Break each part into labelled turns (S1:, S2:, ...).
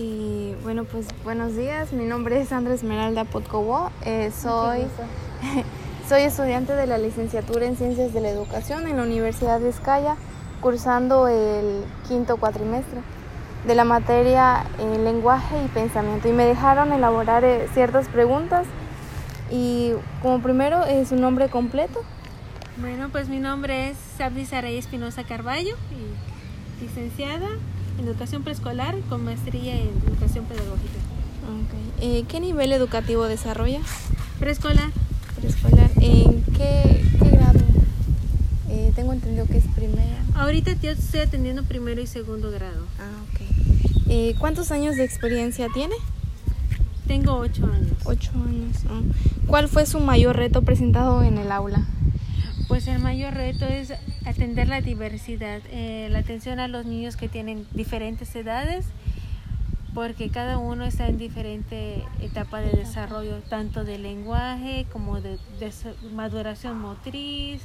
S1: Y bueno, pues buenos días. Mi nombre es Andrés Esmeralda Potcobo. Eh, soy, soy estudiante de la licenciatura en Ciencias de la Educación en la Universidad de Escaya, cursando el quinto cuatrimestre de la materia eh, lenguaje y pensamiento. Y me dejaron elaborar eh, ciertas preguntas. Y como primero, es su nombre completo.
S2: Bueno, pues mi nombre es Sabdi Saray Espinosa Carballo, y licenciada en educación preescolar con maestría en educación pedagógica.
S1: Okay. Eh, ¿Qué nivel educativo desarrolla?
S2: Preescolar.
S1: Preescolar. ¿En qué, qué grado? Eh, tengo entendido que es primera.
S2: Ahorita yo estoy atendiendo primero y segundo grado.
S1: Ah, ok. Eh, ¿Cuántos años de experiencia tiene?
S2: Tengo ocho años.
S1: Ocho años. Ah. ¿Cuál fue su mayor reto presentado en el aula?
S2: Pues el mayor reto es atender la diversidad, eh, la atención a los niños que tienen diferentes edades, porque cada uno está en diferente etapa de desarrollo, tanto de lenguaje como de, de maduración motriz.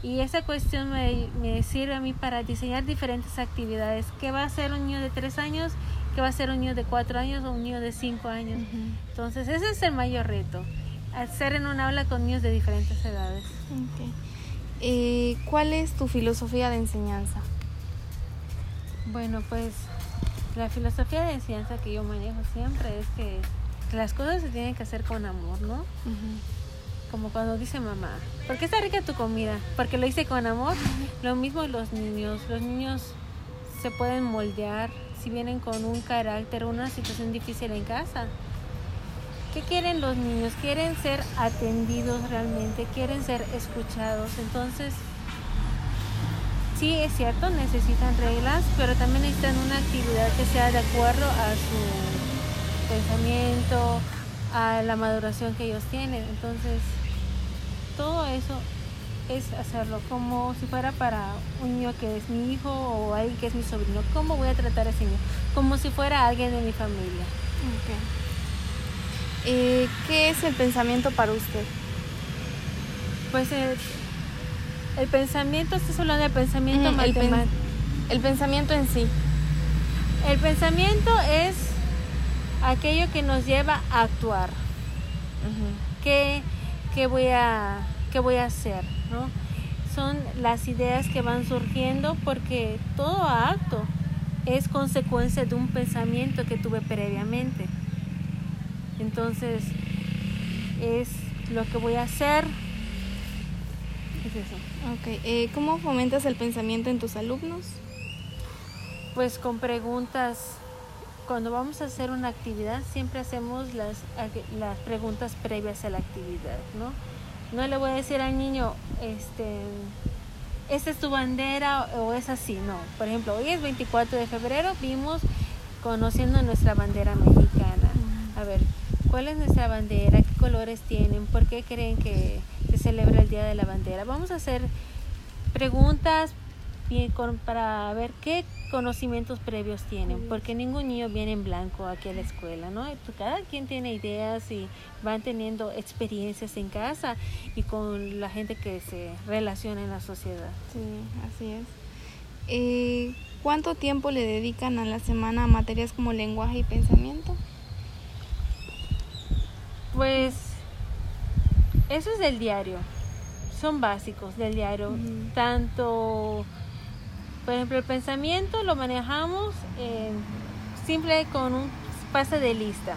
S2: Y esa cuestión me, me, sirve a mí para diseñar diferentes actividades. ¿Qué va a hacer un niño de tres años? ¿Qué va a hacer un niño de cuatro años o un niño de cinco años? Uh -huh. Entonces, ese es el mayor reto, hacer en un aula con niños de diferentes edades.
S1: Okay. Eh, ¿Cuál es tu filosofía de enseñanza?
S2: Bueno, pues la filosofía de enseñanza que yo manejo siempre es que las cosas se tienen que hacer con amor, ¿no? Uh -huh. Como cuando dice mamá, ¿por qué está rica tu comida? Porque lo hice con amor. Lo mismo los niños. Los niños se pueden moldear si vienen con un carácter, una situación difícil en casa. ¿Qué quieren los niños? Quieren ser atendidos realmente, quieren ser escuchados. Entonces, sí es cierto, necesitan reglas, pero también necesitan una actividad que sea de acuerdo a su pensamiento, a la maduración que ellos tienen. Entonces, todo eso es hacerlo como si fuera para un niño que es mi hijo o alguien que es mi sobrino. ¿Cómo voy a tratar a ese niño? Como si fuera alguien de mi familia.
S1: Okay. Eh, ¿Qué es el pensamiento para usted?
S2: Pues el, el pensamiento, estás hablando del pensamiento
S1: mm,
S2: matemático.
S1: El, pen, el, pensamiento en sí.
S2: El pensamiento es aquello que nos lleva a actuar. Uh -huh. ¿Qué, qué, voy a, ¿Qué voy a hacer? ¿no? Son las ideas que van surgiendo porque todo acto es consecuencia de un pensamiento que tuve previamente. Entonces, es lo que voy a hacer. Es eso.
S1: Ok. Eh, ¿Cómo fomentas el pensamiento en tus alumnos?
S2: Pues con preguntas. Cuando vamos a hacer una actividad, siempre hacemos las, las preguntas previas a la actividad, ¿no? No le voy a decir al niño, este, esta es tu bandera o es así, no. Por ejemplo, hoy es 24 de febrero, vimos conociendo nuestra bandera mexicana. A ver, ¿Cuál es nuestra bandera? ¿Qué colores tienen? ¿Por qué creen que se celebra el Día de la Bandera? Vamos a hacer preguntas para ver qué conocimientos previos tienen, porque ningún niño viene en blanco aquí a la escuela, ¿no? Cada quien tiene ideas y van teniendo experiencias en casa y con la gente que se relaciona en la sociedad.
S1: Sí, así es. Eh, ¿Cuánto tiempo le dedican a la semana a materias como lenguaje y pensamiento?
S2: Pues eso es del diario, son básicos del diario, uh -huh. tanto, por ejemplo, el pensamiento lo manejamos eh, simple con un pase de lista,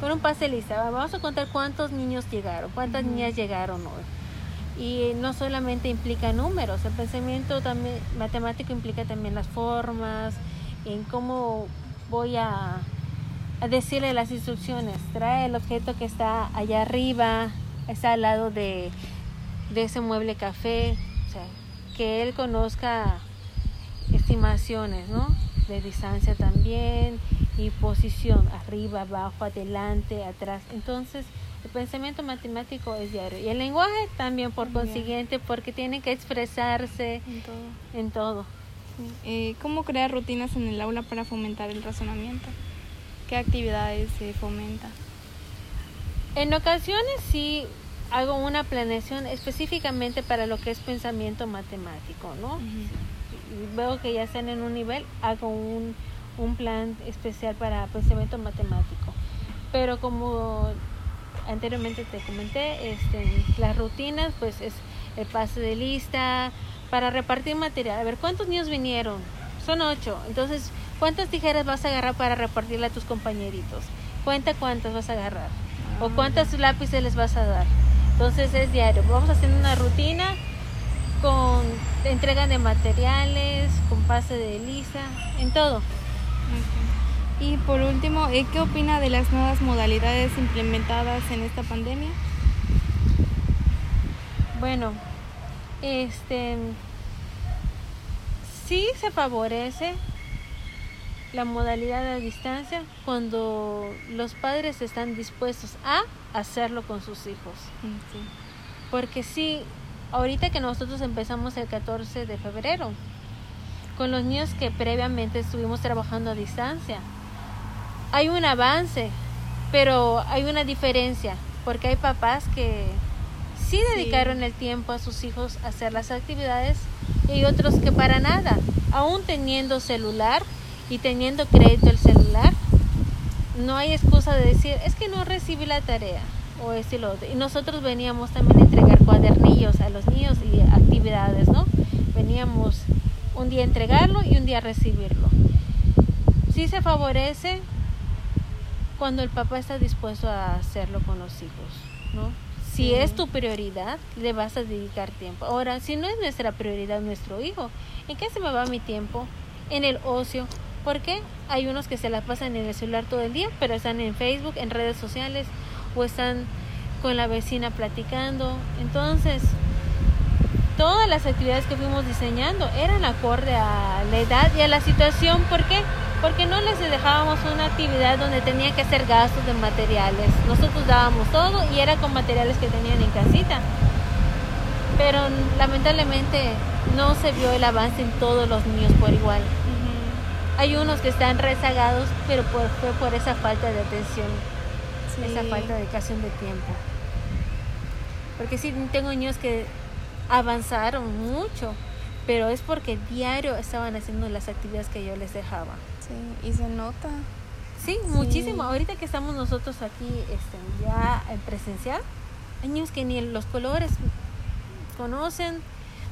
S2: con un pase de lista, vamos a contar cuántos niños llegaron, cuántas uh -huh. niñas llegaron hoy. Y no solamente implica números, el pensamiento también matemático implica también las formas, en cómo voy a a decirle las instrucciones. Trae el objeto que está allá arriba, está al lado de, de ese mueble café. O sea, que él conozca estimaciones, ¿no? De distancia también y posición, arriba, abajo, adelante, atrás. Entonces, el pensamiento matemático es diario. Y el lenguaje también, por Bien. consiguiente, porque tiene que expresarse
S1: en todo.
S2: En todo.
S1: Eh, ¿Cómo crear rutinas en el aula para fomentar el razonamiento? ¿Qué actividades se fomenta?
S2: En ocasiones sí hago una planeación específicamente para lo que es pensamiento matemático, ¿no? Uh -huh. Veo que ya están en un nivel, hago un, un plan especial para pensamiento matemático. Pero como anteriormente te comenté, este, las rutinas, pues es el pase de lista para repartir material. A ver, ¿cuántos niños vinieron? Son ocho. Entonces, ¿cuántas tijeras vas a agarrar para repartirle a tus compañeritos? Cuenta cuántas vas a agarrar. O cuántos lápices les vas a dar. Entonces es diario. Vamos haciendo una rutina con entrega de materiales, con pase de lista, en todo.
S1: Y por último, ¿eh, ¿qué opina de las nuevas modalidades implementadas en esta pandemia?
S2: Bueno, este sí se favorece la modalidad a distancia cuando los padres están dispuestos a hacerlo con sus hijos. Porque sí, ahorita que nosotros empezamos el 14 de febrero, con los niños que previamente estuvimos trabajando a distancia, hay un avance, pero hay una diferencia, porque hay papás que sí dedicaron el tiempo a sus hijos a hacer las actividades y otros que para nada, aún teniendo celular y teniendo crédito el celular, no hay excusa de decir, es que no recibí la tarea o es y lo otro. Y nosotros veníamos también a entregar cuadernillos a los niños y actividades, ¿no? Veníamos un día a entregarlo y un día a recibirlo. Sí se favorece cuando el papá está dispuesto a hacerlo con los hijos, ¿no? Si es tu prioridad, le vas a dedicar tiempo. Ahora, si no es nuestra prioridad nuestro hijo, ¿en qué se me va mi tiempo? En el ocio. Porque hay unos que se la pasan en el celular todo el día, pero están en Facebook, en redes sociales o están con la vecina platicando. Entonces, todas las actividades que fuimos diseñando eran acorde a la edad y a la situación. ¿Por qué? porque no les dejábamos una actividad donde tenían que hacer gastos de materiales. Nosotros dábamos todo y era con materiales que tenían en casita. Pero lamentablemente no se vio el avance en todos los niños por igual. Hay unos que están rezagados, pero fue por esa falta de atención, esa falta de dedicación de tiempo. Porque sí, tengo niños que avanzaron mucho, pero es porque diario estaban haciendo las actividades que yo les dejaba.
S1: Sí, y se nota.
S2: Sí, muchísimo. Ahorita que estamos nosotros aquí este, ya en presencial, hay niños que ni los colores conocen,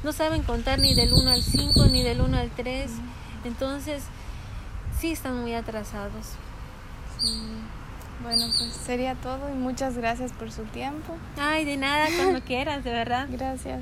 S2: no saben contar ni del 1 al 5 ni del 1 al 3. Entonces, sí están muy atrasados.
S1: Bueno, pues sería todo y muchas gracias por su tiempo.
S2: Ay, de nada, cuando quieras, de verdad.
S1: Gracias.